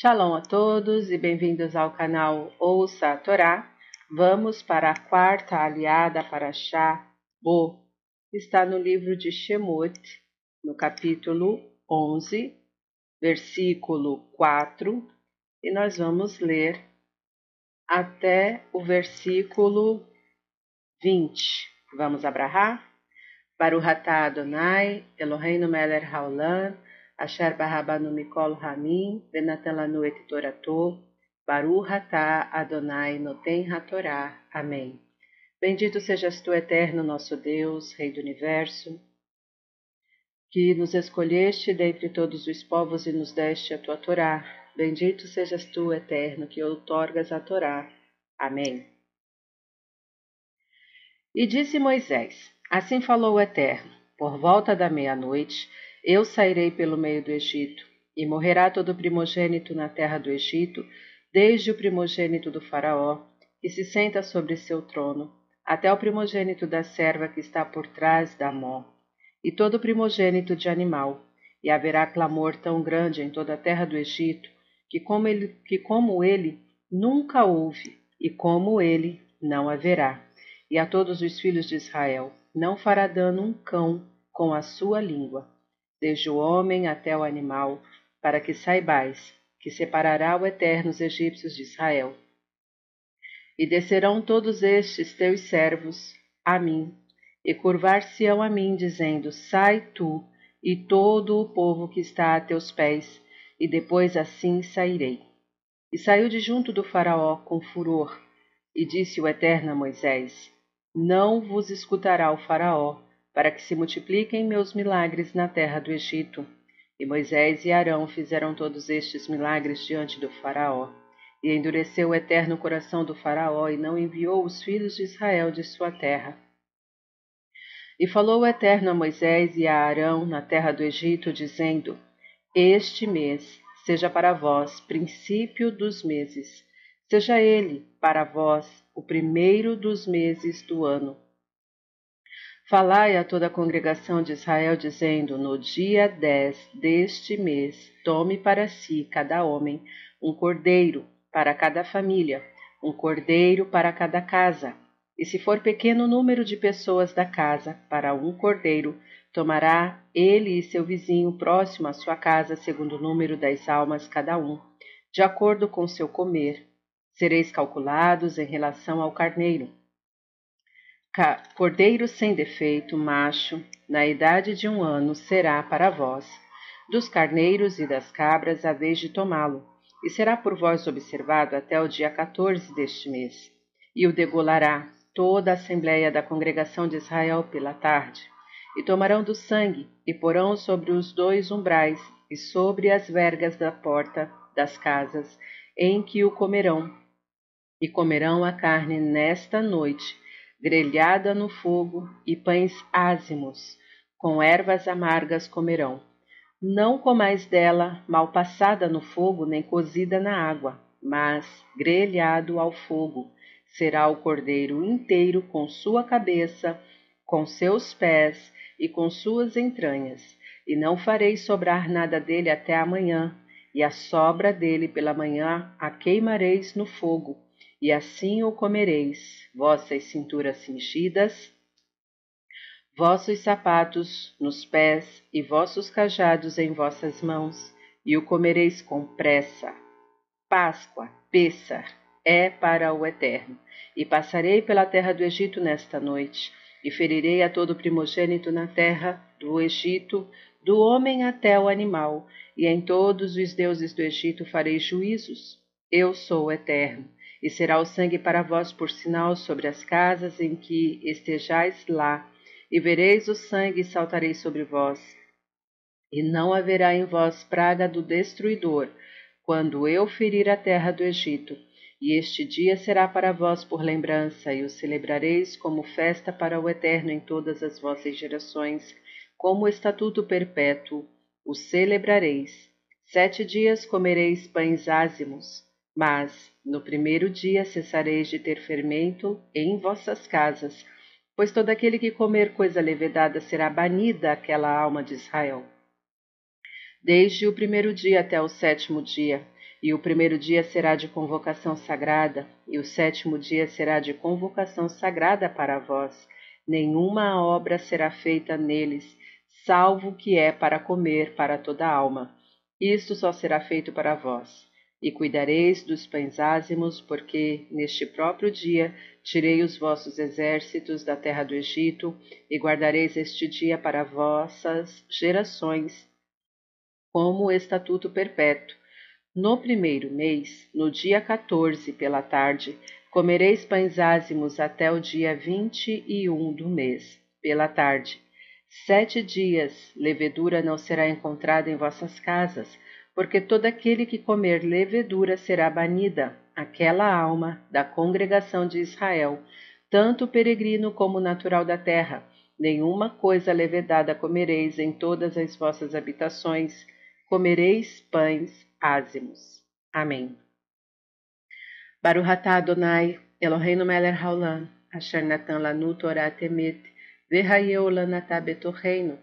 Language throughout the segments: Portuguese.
Shalom a todos e bem-vindos ao canal Ouça a Torá. Vamos para a quarta aliada para Shá Bo. Está no livro de Shemot, no capítulo 11, versículo 4, e nós vamos ler até o versículo 20. Vamos abrahar? Baruch atah Adonai, Eloheinu melech haolam, asher barabanu mikol hamim, venatan lanu et torato, Baruch atah Adonai noten hatorá. Amém. Bendito sejas tu, eterno nosso Deus, Rei do Universo, que nos escolheste dentre todos os povos e nos deste a tua Torá. Bendito sejas tu, eterno, que outorgas a Torá. Amém. E disse Moisés: Assim falou o Eterno: Por volta da meia-noite eu sairei pelo meio do Egito, e morrerá todo primogênito na terra do Egito, desde o primogênito do Faraó, que se senta sobre seu trono, até o primogênito da serva que está por trás da mó, e todo primogênito de animal. E haverá clamor tão grande em toda a terra do Egito, que como ele, que como ele nunca houve, e como ele não haverá e a todos os filhos de Israel. Não fará dano um cão com a sua língua, desde o homem até o animal, para que saibais que separará o Eterno os egípcios de Israel. E descerão todos estes teus servos a mim, e curvar-se-ão a mim, dizendo: Sai tu e todo o povo que está a teus pés, e depois assim sairei. E saiu de junto do Faraó com furor, e disse o Eterno a Moisés: não vos escutará o Faraó, para que se multipliquem meus milagres na terra do Egito. E Moisés e Arão fizeram todos estes milagres diante do Faraó. E endureceu o eterno coração do Faraó e não enviou os filhos de Israel de sua terra. E falou o Eterno a Moisés e a Arão na terra do Egito, dizendo: Este mês seja para vós princípio dos meses, seja ele para vós o primeiro dos meses do ano. Falai a toda a congregação de Israel, dizendo: No dia dez deste mês, tome para si cada homem um cordeiro para cada família, um cordeiro para cada casa. E se for pequeno número de pessoas da casa, para um cordeiro, tomará ele e seu vizinho próximo à sua casa, segundo o número das almas cada um, de acordo com seu comer, sereis calculados em relação ao carneiro. Cordeiro sem defeito, macho, na idade de um ano, será para vós. Dos carneiros e das cabras a vez de tomá-lo, e será por vós observado até o dia 14 deste mês. E o degolará toda a assembléia da congregação de Israel pela tarde. E tomarão do sangue, e porão sobre os dois umbrais e sobre as vergas da porta das casas, em que o comerão, e comerão a carne nesta noite, grelhada no fogo, e pães ázimos, com ervas amargas comerão. Não comais dela mal passada no fogo, nem cozida na água, mas grelhado ao fogo. Será o cordeiro inteiro com sua cabeça, com seus pés e com suas entranhas, e não farei sobrar nada dele até amanhã, e a sobra dele pela manhã a queimareis no fogo e assim o comereis, vossas cinturas cingidas, vossos sapatos nos pés e vossos cajados em vossas mãos, e o comereis com pressa. Páscoa, Pêssar, é para o Eterno. E passarei pela terra do Egito nesta noite, e ferirei a todo primogênito na terra do Egito, do homem até o animal, e em todos os deuses do Egito farei juízos. Eu sou o Eterno e será o sangue para vós por sinal sobre as casas em que estejais lá, e vereis o sangue e saltareis sobre vós. E não haverá em vós praga do destruidor, quando eu ferir a terra do Egito. E este dia será para vós por lembrança, e o celebrareis como festa para o Eterno em todas as vossas gerações, como estatuto perpétuo, o celebrareis. Sete dias comereis pães ázimos, mas no primeiro dia cessareis de ter fermento em vossas casas, pois todo aquele que comer coisa levedada será banida aquela alma de Israel. Desde o primeiro dia até o sétimo dia, E o primeiro dia será de convocação sagrada, e o sétimo dia será de convocação sagrada para vós. Nenhuma obra será feita neles, salvo que é para comer para toda alma. Isto só será feito para vós. E cuidareis dos pães ázimos, porque neste próprio dia tirei os vossos exércitos da terra do Egito, e guardareis este dia para vossas gerações, como estatuto perpétuo no primeiro mês, no dia 14 pela tarde, comereis pães ázimos até o dia vinte e um do mês, pela tarde. Sete dias levedura não será encontrada em vossas casas, porque todo aquele que comer levedura será banida, aquela alma da congregação de Israel, tanto peregrino como natural da terra. Nenhuma coisa levedada comereis em todas as vossas habitações, comereis pães ázimos. Amém. Baruch atah Adonai, Eloheinu melech haolam, asher natan lanu Torah temet, v'hayeu lanatah betorreino,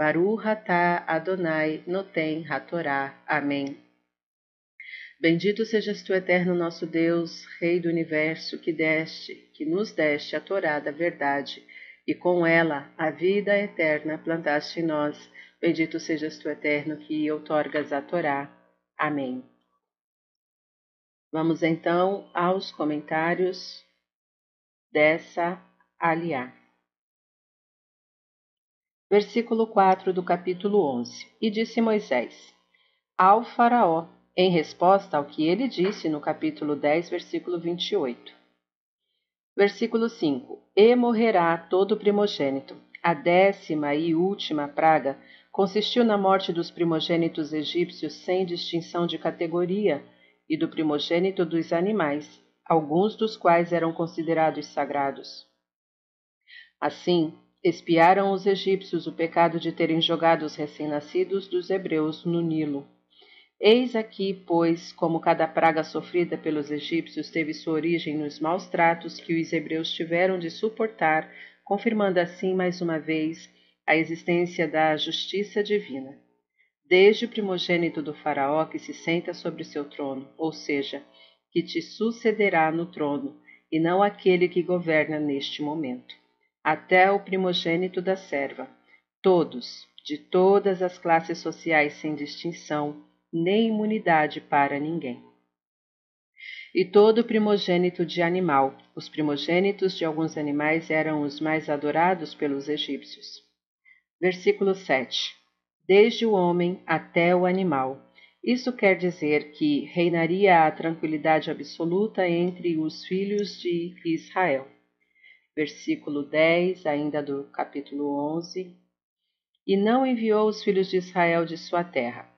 Baruch atah Adonai noten hatorá. Amém. Bendito sejas tu, eterno nosso Deus, Rei do universo, que deste, que nos deste a Torá da verdade, e com ela a vida eterna plantaste em nós. Bendito sejas tu, eterno, que outorgas a Torá. Amém. Vamos então aos comentários dessa aliá. Versículo 4 do capítulo 11. E disse Moisés ao Faraó, em resposta ao que ele disse no capítulo 10, versículo 28. Versículo 5: E morrerá todo primogênito. A décima e última praga consistiu na morte dos primogênitos egípcios sem distinção de categoria e do primogênito dos animais, alguns dos quais eram considerados sagrados. Assim, espiaram os egípcios o pecado de terem jogado os recém-nascidos dos hebreus no Nilo. Eis aqui, pois, como cada praga sofrida pelos egípcios teve sua origem nos maus tratos que os hebreus tiveram de suportar, confirmando assim mais uma vez a existência da justiça divina. Desde o primogênito do Faraó que se senta sobre seu trono, ou seja, que te sucederá no trono, e não aquele que governa neste momento, até o primogênito da serva, todos, de todas as classes sociais sem distinção, nem imunidade para ninguém. E todo primogênito de animal, os primogênitos de alguns animais eram os mais adorados pelos egípcios. Versículo 7. Desde o homem até o animal. Isso quer dizer que reinaria a tranquilidade absoluta entre os filhos de Israel. Versículo 10, ainda do capítulo 11. E não enviou os filhos de Israel de sua terra.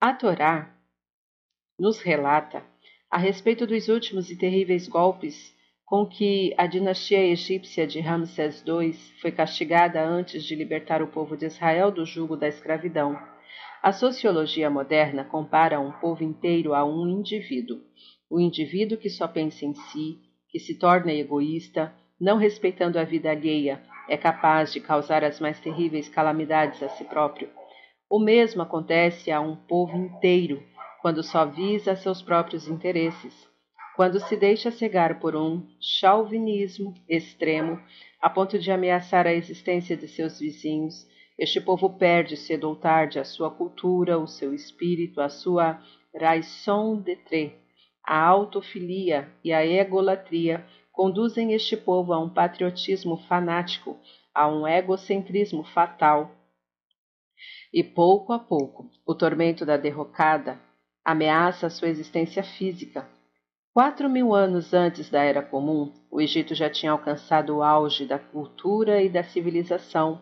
A Torá nos relata a respeito dos últimos e terríveis golpes com que a dinastia egípcia de Ramsés II foi castigada antes de libertar o povo de Israel do jugo da escravidão. A sociologia moderna compara um povo inteiro a um indivíduo. O indivíduo que só pensa em si, que se torna egoísta, não respeitando a vida alheia, é capaz de causar as mais terríveis calamidades a si próprio. O mesmo acontece a um povo inteiro, quando só visa seus próprios interesses quando se deixa cegar por um chauvinismo extremo, a ponto de ameaçar a existência de seus vizinhos, este povo perde cedo ou tarde a sua cultura, o seu espírito, a sua raison d'être. A autofilia e a egolatria conduzem este povo a um patriotismo fanático, a um egocentrismo fatal. E pouco a pouco, o tormento da derrocada ameaça sua existência física, Quatro mil anos antes da Era Comum, o Egito já tinha alcançado o auge da cultura e da civilização,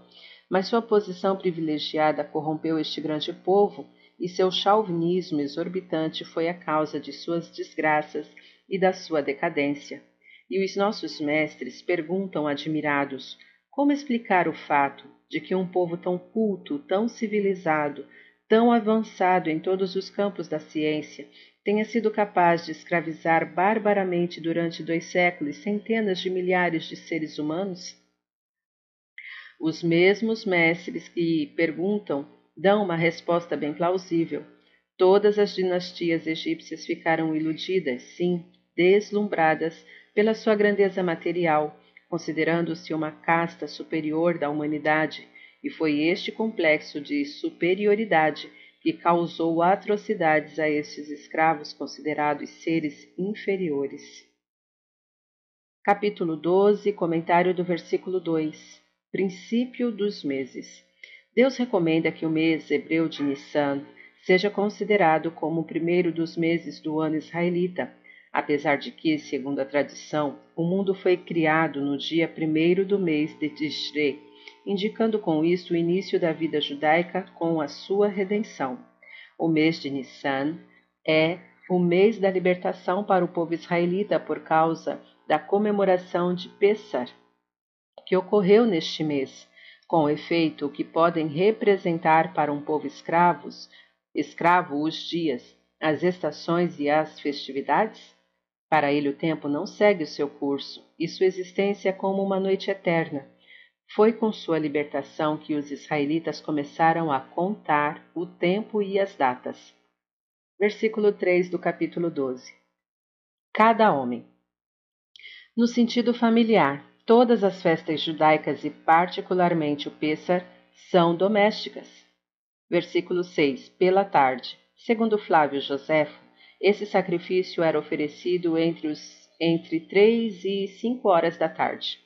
mas sua posição privilegiada corrompeu este grande povo e seu chauvinismo exorbitante foi a causa de suas desgraças e da sua decadência. E os nossos mestres perguntam admirados como explicar o fato de que um povo tão culto, tão civilizado, tão avançado em todos os campos da ciência, tenha sido capaz de escravizar barbaramente durante dois séculos centenas de milhares de seres humanos? Os mesmos mestres que perguntam dão uma resposta bem plausível. Todas as dinastias egípcias ficaram iludidas, sim, deslumbradas pela sua grandeza material, considerando-se uma casta superior da humanidade, e foi este complexo de superioridade que causou atrocidades a estes escravos considerados seres inferiores. Capítulo 12, comentário do versículo 2. Princípio dos meses. Deus recomenda que o mês hebreu de Nissan seja considerado como o primeiro dos meses do ano israelita, apesar de que, segundo a tradição, o mundo foi criado no dia primeiro do mês de Tishrei, indicando com isso o início da vida judaica com a sua redenção. O mês de Nissan é o mês da libertação para o povo israelita por causa da comemoração de Pessar, que ocorreu neste mês, com efeito que podem representar para um povo escravos, escravo os dias, as estações e as festividades? Para ele o tempo não segue o seu curso, e sua existência é como uma noite eterna. Foi com sua libertação que os israelitas começaram a contar o tempo e as datas. Versículo 3 do capítulo 12. Cada homem. No sentido familiar, todas as festas judaicas e particularmente o Pêssar são domésticas. Versículo 6. Pela tarde. Segundo Flávio Joséfo, esse sacrifício era oferecido entre, os, entre três e cinco horas da tarde.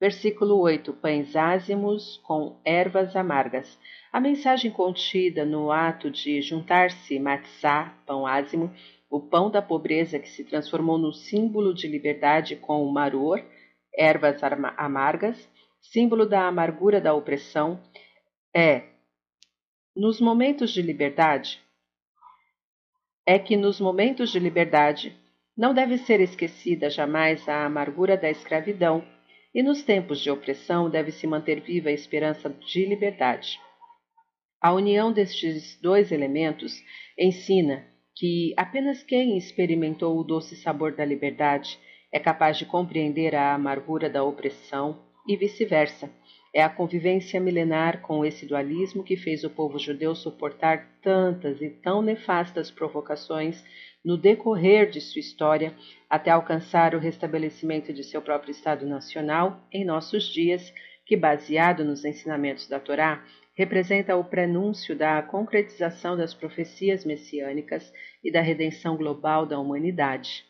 Versículo 8. Pães ázimos com ervas amargas. A mensagem contida no ato de juntar-se matzá, pão ázimo, o pão da pobreza que se transformou no símbolo de liberdade com o maror, ervas amargas, símbolo da amargura da opressão, é, nos momentos de liberdade, é que nos momentos de liberdade não deve ser esquecida jamais a amargura da escravidão, e nos tempos de opressão deve se manter viva a esperança de liberdade. A união destes dois elementos ensina que apenas quem experimentou o doce sabor da liberdade é capaz de compreender a amargura da opressão e vice-versa. É a convivência milenar com esse dualismo que fez o povo judeu suportar tantas e tão nefastas provocações no decorrer de sua história até alcançar o restabelecimento de seu próprio Estado nacional em nossos dias, que, baseado nos ensinamentos da Torá, representa o prenúncio da concretização das profecias messiânicas e da redenção global da humanidade.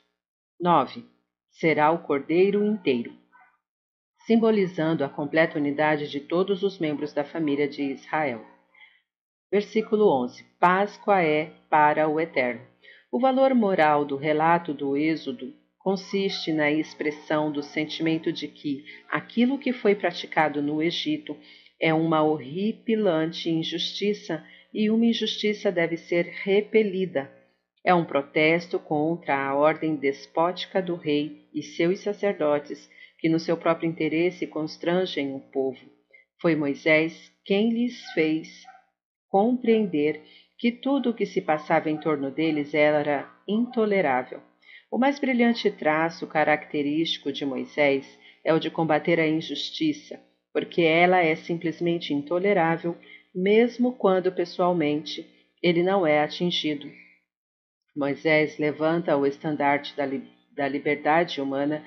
9. Será o Cordeiro inteiro simbolizando a completa unidade de todos os membros da família de Israel. Versículo 11: Páscoa é para o Eterno. O valor moral do relato do Êxodo consiste na expressão do sentimento de que aquilo que foi praticado no Egito é uma horripilante injustiça e uma injustiça deve ser repelida. É um protesto contra a ordem despótica do rei e seus sacerdotes que no seu próprio interesse constrangem o povo. Foi Moisés quem lhes fez compreender que tudo o que se passava em torno deles era intolerável. O mais brilhante traço característico de Moisés é o de combater a injustiça, porque ela é simplesmente intolerável, mesmo quando pessoalmente ele não é atingido. Moisés levanta o estandarte da, li da liberdade humana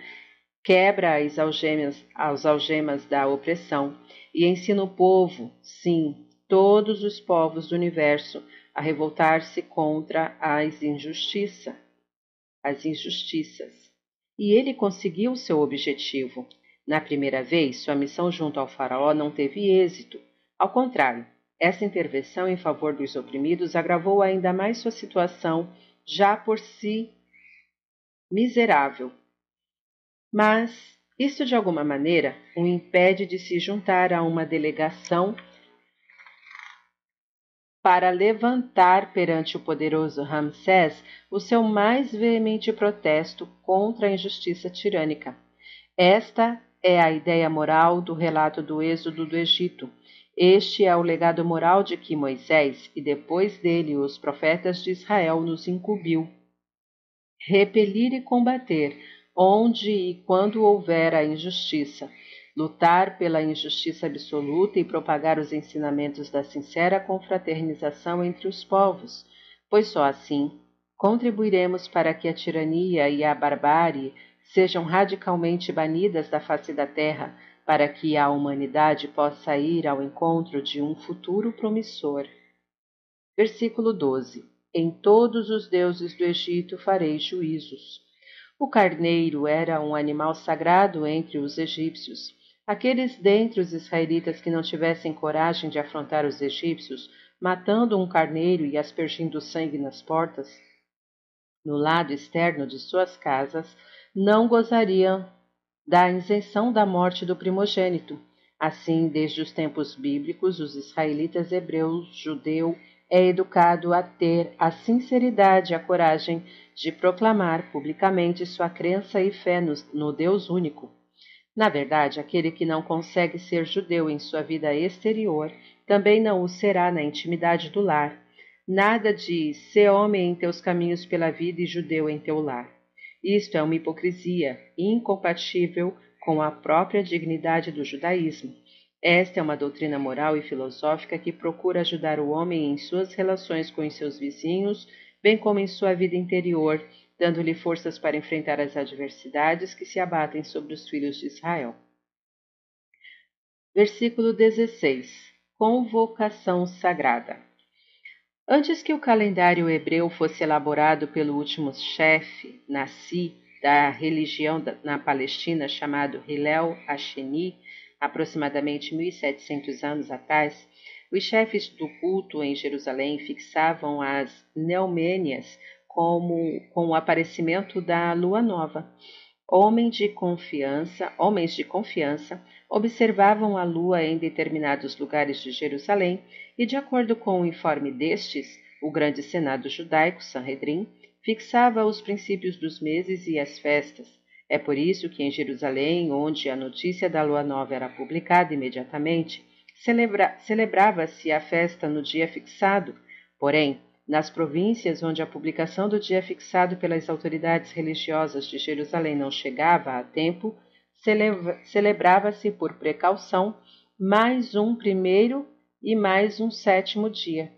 quebra as algemas, as algemas da opressão e ensina o povo, sim, todos os povos do universo, a revoltar-se contra as injustiças, as injustiças. E ele conseguiu seu objetivo. Na primeira vez, sua missão junto ao faraó não teve êxito. Ao contrário, essa intervenção em favor dos oprimidos agravou ainda mais sua situação, já por si miserável mas isso de alguma maneira o impede de se juntar a uma delegação para levantar perante o poderoso Ramsés o seu mais veemente protesto contra a injustiça tirânica. Esta é a ideia moral do relato do êxodo do Egito. Este é o legado moral de que Moisés e depois dele os profetas de Israel nos incumbiu. Repelir e combater onde e quando houver a injustiça, lutar pela injustiça absoluta e propagar os ensinamentos da sincera confraternização entre os povos, pois só assim contribuiremos para que a tirania e a barbárie sejam radicalmente banidas da face da terra, para que a humanidade possa ir ao encontro de um futuro promissor. Versículo 12: Em todos os deuses do Egito farei juízos. O carneiro era um animal sagrado entre os egípcios. Aqueles dentre os israelitas que não tivessem coragem de afrontar os egípcios, matando um carneiro e aspergindo sangue nas portas, no lado externo de suas casas, não gozariam da isenção da morte do primogênito. Assim, desde os tempos bíblicos, os israelitas hebreus, judeu, é educado a ter a sinceridade e a coragem de proclamar publicamente sua crença e fé no, no Deus único. Na verdade, aquele que não consegue ser judeu em sua vida exterior também não o será na intimidade do lar. Nada de ser homem em teus caminhos pela vida e judeu em teu lar. Isto é uma hipocrisia incompatível com a própria dignidade do judaísmo. Esta é uma doutrina moral e filosófica que procura ajudar o homem em suas relações com os seus vizinhos, bem como em sua vida interior, dando-lhe forças para enfrentar as adversidades que se abatem sobre os filhos de Israel. Versículo 16 Convocação Sagrada Antes que o calendário hebreu fosse elaborado pelo último chefe, Nassi, da religião na Palestina, chamado Hillel Asheni, aproximadamente 1700 anos atrás, os chefes do culto em Jerusalém fixavam as neumênias como com o aparecimento da lua nova. Homens de confiança, homens de confiança observavam a lua em determinados lugares de Jerusalém e, de acordo com o informe destes, o grande senado judaico, Sanhedrin, fixava os princípios dos meses e as festas, é por isso que em Jerusalém, onde a notícia da lua nova era publicada imediatamente, celebra celebrava-se a festa no dia fixado. Porém, nas províncias onde a publicação do dia fixado pelas autoridades religiosas de Jerusalém não chegava a tempo, celebrava-se por precaução mais um primeiro e mais um sétimo dia.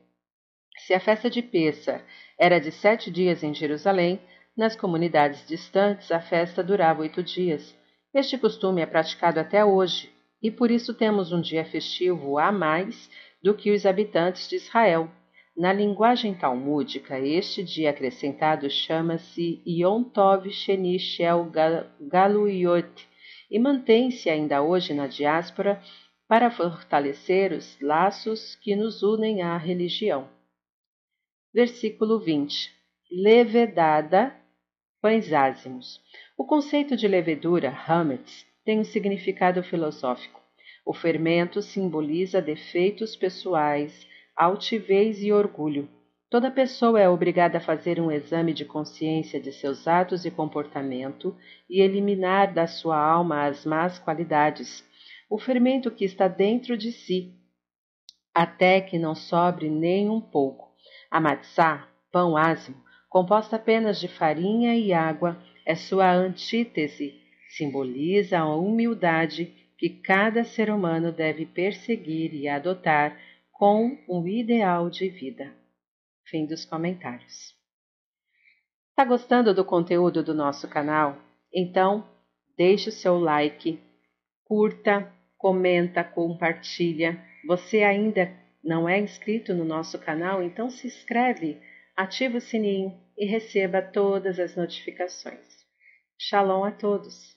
Se a festa de Pêssar era de sete dias em Jerusalém, nas comunidades distantes, a festa durava oito dias. Este costume é praticado até hoje, e por isso temos um dia festivo a mais do que os habitantes de Israel. Na linguagem talmúdica, este dia acrescentado chama-se Yom Tov Sheni Shel Galuyot e mantém-se ainda hoje na diáspora para fortalecer os laços que nos unem à religião. Versículo 20. Levedada pães ázimos. O conceito de levedura, hametz, tem um significado filosófico. O fermento simboliza defeitos pessoais, altivez e orgulho. Toda pessoa é obrigada a fazer um exame de consciência de seus atos e comportamento e eliminar da sua alma as más qualidades, o fermento que está dentro de si, até que não sobre nem um pouco. A matzá, pão ázimo, composta apenas de farinha e água, é sua antítese, simboliza a humildade que cada ser humano deve perseguir e adotar com um ideal de vida. Fim dos comentários. Está gostando do conteúdo do nosso canal? Então, deixe o seu like, curta, comenta, compartilha. Você ainda não é inscrito no nosso canal? Então se inscreve ative o sininho e receba todas as notificações. Shalom a todos!